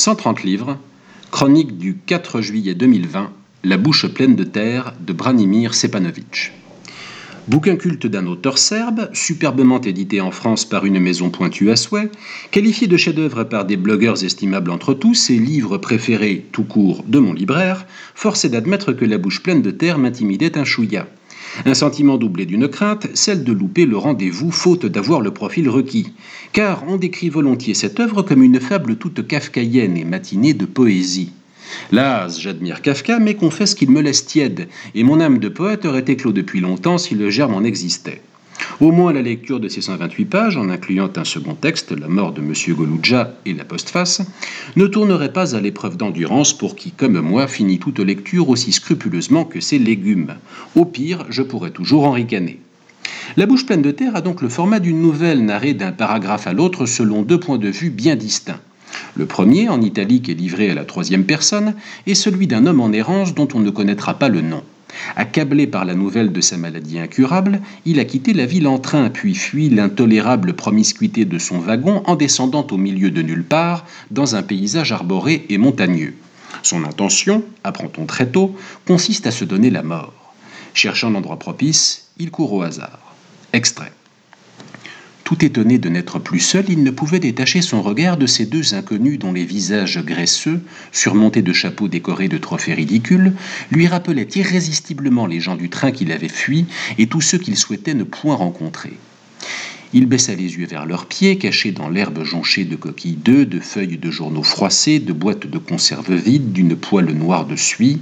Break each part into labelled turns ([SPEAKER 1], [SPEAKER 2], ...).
[SPEAKER 1] 130 livres, chronique du 4 juillet 2020, La bouche pleine de terre de Branimir Sepanovitch. Bouquin culte d'un auteur serbe, superbement édité en France par une maison pointue à souhait, qualifié de chef-d'œuvre par des blogueurs estimables entre tous et livre préféré tout court de mon libraire, force est d'admettre que La bouche pleine de terre m'intimidait un chouïa. Un sentiment doublé d'une crainte, celle de louper le rendez-vous faute d'avoir le profil requis. Car on décrit volontiers cette œuvre comme une fable toute kafkaïenne et matinée de poésie. Là, j'admire Kafka, mais confesse qu'il me laisse tiède, et mon âme de poète aurait éclos depuis longtemps si le germe en existait. Au moins la lecture de ces 128 pages, en incluant un second texte, La mort de M. Goluja et la postface, ne tournerait pas à l'épreuve d'endurance pour qui, comme moi, finit toute lecture aussi scrupuleusement que ses légumes. Au pire, je pourrais toujours en ricaner. La bouche pleine de terre a donc le format d'une nouvelle narrée d'un paragraphe à l'autre selon deux points de vue bien distincts. Le premier, en italique et livré à la troisième personne, est celui d'un homme en errance dont on ne connaîtra pas le nom. Accablé par la nouvelle de sa maladie incurable, il a quitté la ville en train, puis fui l'intolérable promiscuité de son wagon en descendant au milieu de nulle part, dans un paysage arboré et montagneux. Son intention, apprend-on très tôt, consiste à se donner la mort. Cherchant l'endroit propice, il court au hasard. Extrait. Tout étonné de n'être plus seul, il ne pouvait détacher son regard de ces deux inconnus dont les visages graisseux, surmontés de chapeaux décorés de trophées ridicules, lui rappelaient irrésistiblement les gens du train qu'il avait fui et tous ceux qu'il souhaitait ne point rencontrer. Il baissa les yeux vers leurs pieds, cachés dans l'herbe jonchée de coquilles d'œufs, de feuilles de journaux froissés, de boîtes de conserve vides, d'une poêle noire de suie,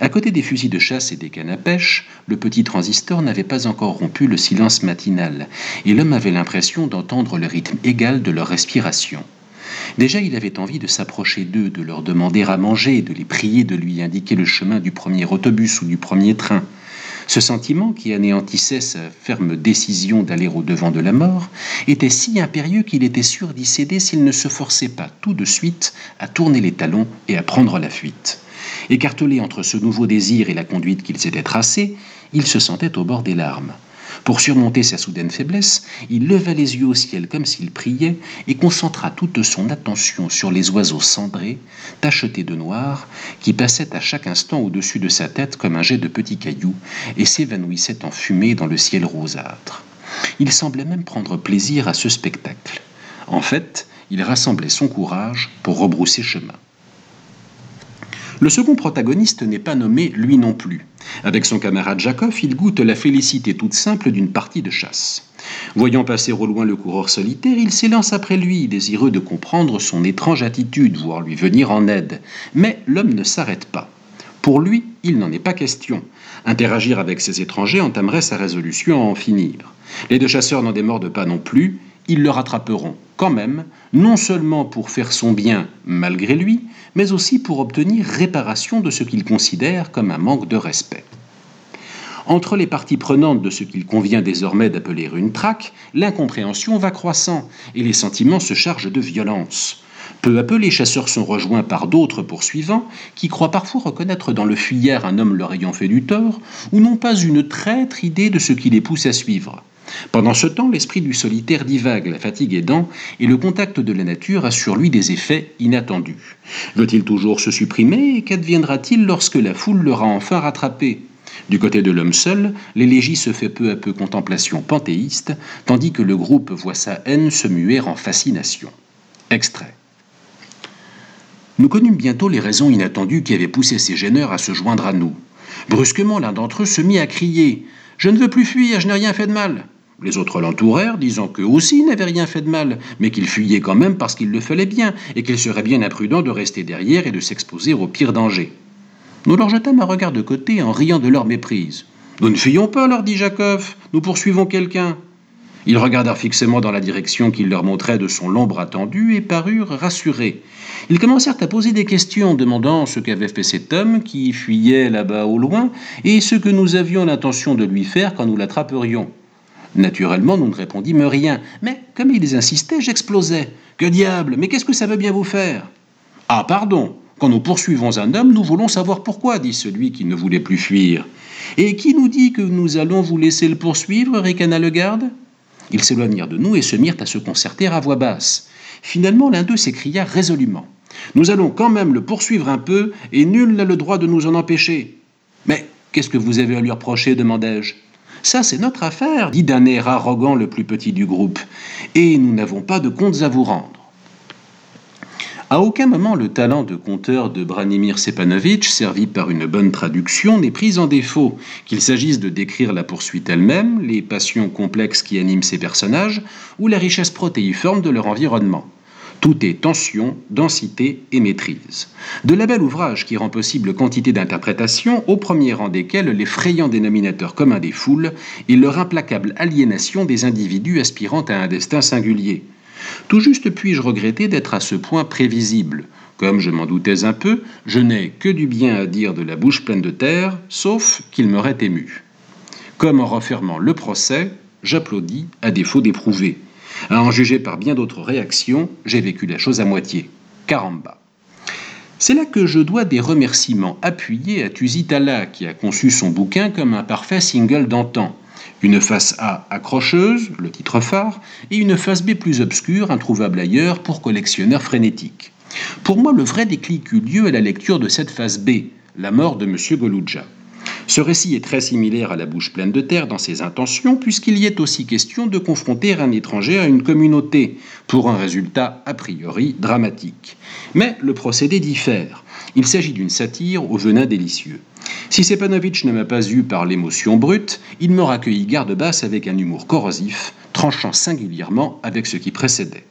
[SPEAKER 1] à côté des fusils de chasse et des cannes à pêche, le petit transistor n'avait pas encore rompu le silence matinal, et l'homme avait l'impression d'entendre le rythme égal de leur respiration. Déjà, il avait envie de s'approcher d'eux, de leur demander à manger, de les prier de lui indiquer le chemin du premier autobus ou du premier train. Ce sentiment, qui anéantissait sa ferme décision d'aller au-devant de la mort, était si impérieux qu'il était sûr d'y céder s'il ne se forçait pas tout de suite à tourner les talons et à prendre la fuite. Écartelé entre ce nouveau désir et la conduite qu'il s'était tracée, il se sentait au bord des larmes. Pour surmonter sa soudaine faiblesse, il leva les yeux au ciel comme s'il priait et concentra toute son attention sur les oiseaux cendrés, tachetés de noir, qui passaient à chaque instant au-dessus de sa tête comme un jet de petits cailloux et s'évanouissaient en fumée dans le ciel rosâtre. Il semblait même prendre plaisir à ce spectacle. En fait, il rassemblait son courage pour rebrousser chemin. Le second protagoniste n'est pas nommé lui non plus. Avec son camarade Jacob, il goûte la félicité toute simple d'une partie de chasse. Voyant passer au loin le coureur solitaire, il s'élance après lui, désireux de comprendre son étrange attitude, voire lui venir en aide. Mais l'homme ne s'arrête pas. Pour lui, il n'en est pas question. Interagir avec ces étrangers entamerait sa résolution à en finir. Les deux chasseurs n'en démordent pas non plus, ils le rattraperont quand même, non seulement pour faire son bien malgré lui, mais aussi pour obtenir réparation de ce qu'il considère comme un manque de respect. Entre les parties prenantes de ce qu'il convient désormais d'appeler une traque, l'incompréhension va croissant et les sentiments se chargent de violence. Peu à peu, les chasseurs sont rejoints par d'autres poursuivants qui croient parfois reconnaître dans le fuyard un homme leur ayant fait du tort ou n'ont pas une traître idée de ce qui les pousse à suivre. Pendant ce temps, l'esprit du solitaire divague, la fatigue aidant, et le contact de la nature a sur lui des effets inattendus. Veut-il toujours se supprimer et qu'adviendra-t-il lorsque la foule l'aura enfin rattrapé? Du côté de l'homme seul, l'élégie se fait peu à peu contemplation panthéiste, tandis que le groupe voit sa haine se muer en fascination. Extrait. Nous connûmes bientôt les raisons inattendues qui avaient poussé ces gêneurs à se joindre à nous. Brusquement, l'un d'entre eux se mit à crier Je ne veux plus fuir, je n'ai rien fait de mal. Les autres l'entourèrent, disant qu'eux aussi n'avaient rien fait de mal, mais qu'ils fuyaient quand même parce qu'il le fallait bien, et qu'il serait bien imprudent de rester derrière et de s'exposer au pire danger. Nous leur jetâmes un regard de côté en riant de leur méprise. Nous ne fuyons pas, leur dit Jacob, nous poursuivons quelqu'un. Ils regardèrent fixement dans la direction qu'il leur montrait de son long bras tendu et parurent rassurés. Ils commencèrent à poser des questions, demandant ce qu'avait fait cet homme qui fuyait là-bas au loin et ce que nous avions l'intention de lui faire quand nous l'attraperions. Naturellement, nous ne répondîmes rien, mais comme ils insistaient, j'explosais. Que diable Mais qu'est-ce que ça veut bien vous faire? Ah, pardon Quand nous poursuivons un homme, nous voulons savoir pourquoi, dit celui qui ne voulait plus fuir. Et qui nous dit que nous allons vous laisser le poursuivre ricana le garde? Ils s'éloignèrent de nous et se mirent à se concerter à voix basse. Finalement, l'un d'eux s'écria résolument Nous allons quand même le poursuivre un peu, et nul n'a le droit de nous en empêcher. Mais qu'est-ce que vous avez à lui reprocher? demandai-je. Ça, c'est notre affaire, dit d'un air arrogant le plus petit du groupe, et nous n'avons pas de comptes à vous rendre. À aucun moment le talent de conteur de Branimir Sepanovitch, servi par une bonne traduction, n'est pris en défaut, qu'il s'agisse de décrire la poursuite elle-même, les passions complexes qui animent ses personnages, ou la richesse protéiforme de leur environnement. Tout est tension, densité et maîtrise. De la bel ouvrage qui rend possible quantité d'interprétations, au premier rang desquelles l'effrayant dénominateur commun des foules et leur implacable aliénation des individus aspirant à un destin singulier. Tout juste puis-je regretter d'être à ce point prévisible. Comme je m'en doutais un peu, je n'ai que du bien à dire de la bouche pleine de terre, sauf qu'il m'aurait ému. Comme en refermant le procès, j'applaudis à défaut d'éprouver. À en juger par bien d'autres réactions, j'ai vécu la chose à moitié. Caramba. C'est là que je dois des remerciements appuyés à Tusitala, qui a conçu son bouquin comme un parfait single d'antan. Une face A accrocheuse, le titre phare, et une face B plus obscure, introuvable ailleurs pour collectionneurs frénétiques. Pour moi, le vrai déclic eut lieu à la lecture de cette face B, la mort de M. Goluja. Ce récit est très similaire à La bouche pleine de terre dans ses intentions, puisqu'il y est aussi question de confronter un étranger à une communauté, pour un résultat a priori dramatique. Mais le procédé diffère. Il s'agit d'une satire au venin délicieux. Si Sepanovitch ne m'a pas eu par l'émotion brute, il m'aura accueilli garde basse avec un humour corrosif, tranchant singulièrement avec ce qui précédait.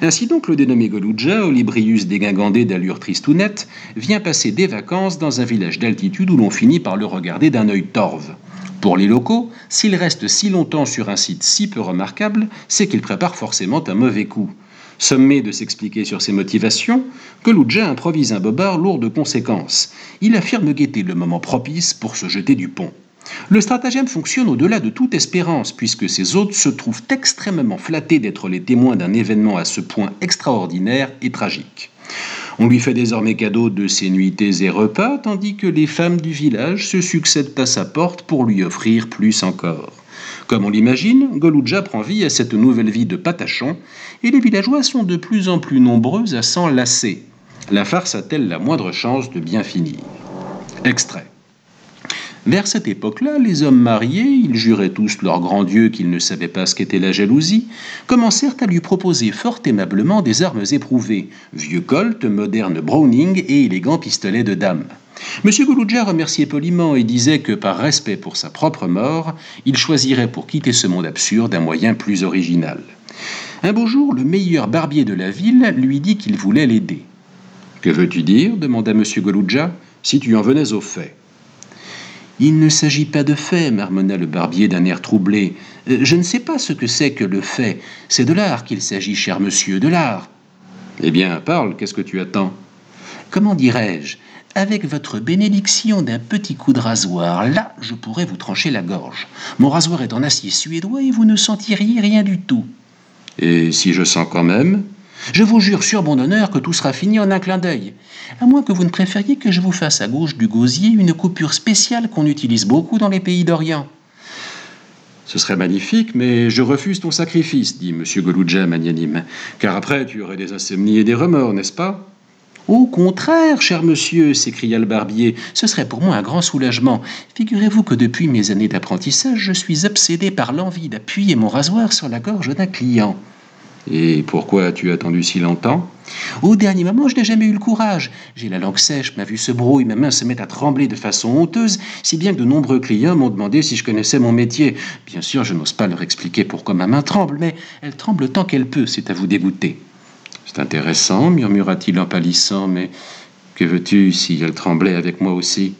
[SPEAKER 1] Ainsi donc, le dénommé Goluja, Olibrius dégingandé d'allure tristounette, vient passer des vacances dans un village d'altitude où l'on finit par le regarder d'un œil torve. Pour les locaux, s'il reste si longtemps sur un site si peu remarquable, c'est qu'il prépare forcément un mauvais coup. Sommé de s'expliquer sur ses motivations, Goluja improvise un bobard lourd de conséquences. Il affirme guetter le moment propice pour se jeter du pont. Le stratagème fonctionne au-delà de toute espérance, puisque ses hôtes se trouvent extrêmement flattés d'être les témoins d'un événement à ce point extraordinaire et tragique. On lui fait désormais cadeau de ses nuitées et repas, tandis que les femmes du village se succèdent à sa porte pour lui offrir plus encore. Comme on l'imagine, Goluja prend vie à cette nouvelle vie de patachon, et les villageois sont de plus en plus nombreux à s'en lasser. La farce a-t-elle la moindre chance de bien finir? Extrait. Vers cette époque-là, les hommes mariés, ils juraient tous leur grand Dieu qu'ils ne savaient pas ce qu'était la jalousie, commencèrent à lui proposer fort aimablement des armes éprouvées, vieux Colt, moderne Browning et élégants pistolets de dame. M. Gouloudja remerciait poliment et disait que, par respect pour sa propre mort, il choisirait pour quitter ce monde absurde un moyen plus original. Un beau jour, le meilleur barbier de la ville lui dit qu'il voulait l'aider. Que veux-tu dire? demanda M. Gouloudja, si tu en venais au fait. Il ne s'agit pas de fait, marmonna le barbier d'un air troublé. Euh, je ne sais pas ce que c'est que le fait. C'est de l'art qu'il s'agit, cher monsieur, de l'art. Eh bien, parle, qu'est-ce que tu attends? Comment dirais-je? Avec votre bénédiction d'un petit coup de rasoir, là, je pourrais vous trancher la gorge. Mon rasoir est en acier suédois et vous ne sentiriez rien du tout. Et si je sens quand même? Je vous jure sur mon honneur que tout sera fini en un clin d'œil, à moins que vous ne préfériez que je vous fasse à gauche du gosier une coupure spéciale qu'on utilise beaucoup dans les pays d'Orient. Ce serait magnifique, mais je refuse ton sacrifice, dit M. Goluja magnanime, car après tu aurais des insomnies et des remords, n'est-ce pas? Au contraire, cher monsieur, s'écria le barbier, ce serait pour moi un grand soulagement. Figurez-vous que depuis mes années d'apprentissage, je suis obsédé par l'envie d'appuyer mon rasoir sur la gorge d'un client. Et pourquoi as-tu attendu si longtemps? Au dernier moment, je n'ai jamais eu le courage. J'ai la langue sèche, ma vue se brouille, ma main se met à trembler de façon honteuse, si bien que de nombreux clients m'ont demandé si je connaissais mon métier. Bien sûr, je n'ose pas leur expliquer pourquoi ma main tremble, mais elle tremble tant qu'elle peut, c'est à vous dégoûter. C'est intéressant, murmura-t-il en pâlissant, mais que veux-tu si elle tremblait avec moi aussi?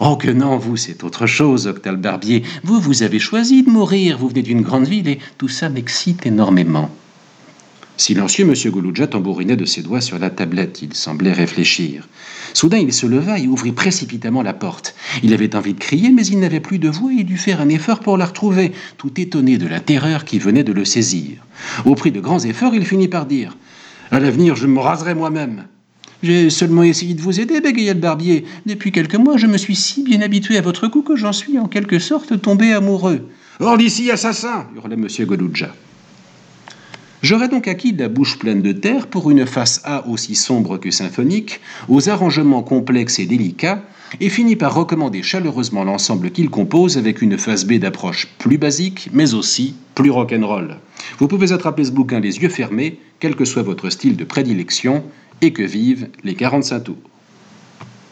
[SPEAKER 1] Oh que non, vous, c'est autre chose, Octal Barbier. Vous, vous avez choisi de mourir, vous venez d'une grande ville, et tout ça m'excite énormément. Silencieux, M. Gouloudja tambourinait de ses doigts sur la tablette. Il semblait réfléchir. Soudain, il se leva et ouvrit précipitamment la porte. Il avait envie de crier, mais il n'avait plus de voix et dut faire un effort pour la retrouver, tout étonné de la terreur qui venait de le saisir. Au prix de grands efforts, il finit par dire À l'avenir, je me raserai moi-même. J'ai seulement essayé de vous aider, bégaya le barbier. Depuis quelques mois, je me suis si bien habitué à votre coup que j'en suis en quelque sorte tombé amoureux. Hors d'ici, assassin hurla M. Gouloudja. J'aurais donc acquis la bouche pleine de terre pour une face A aussi sombre que symphonique, aux arrangements complexes et délicats, et fini par recommander chaleureusement l'ensemble qu'il compose avec une face B d'approche plus basique, mais aussi plus rock'n'roll. Vous pouvez attraper ce bouquin les yeux fermés, quel que soit votre style de prédilection, et que vivent les 45 tours.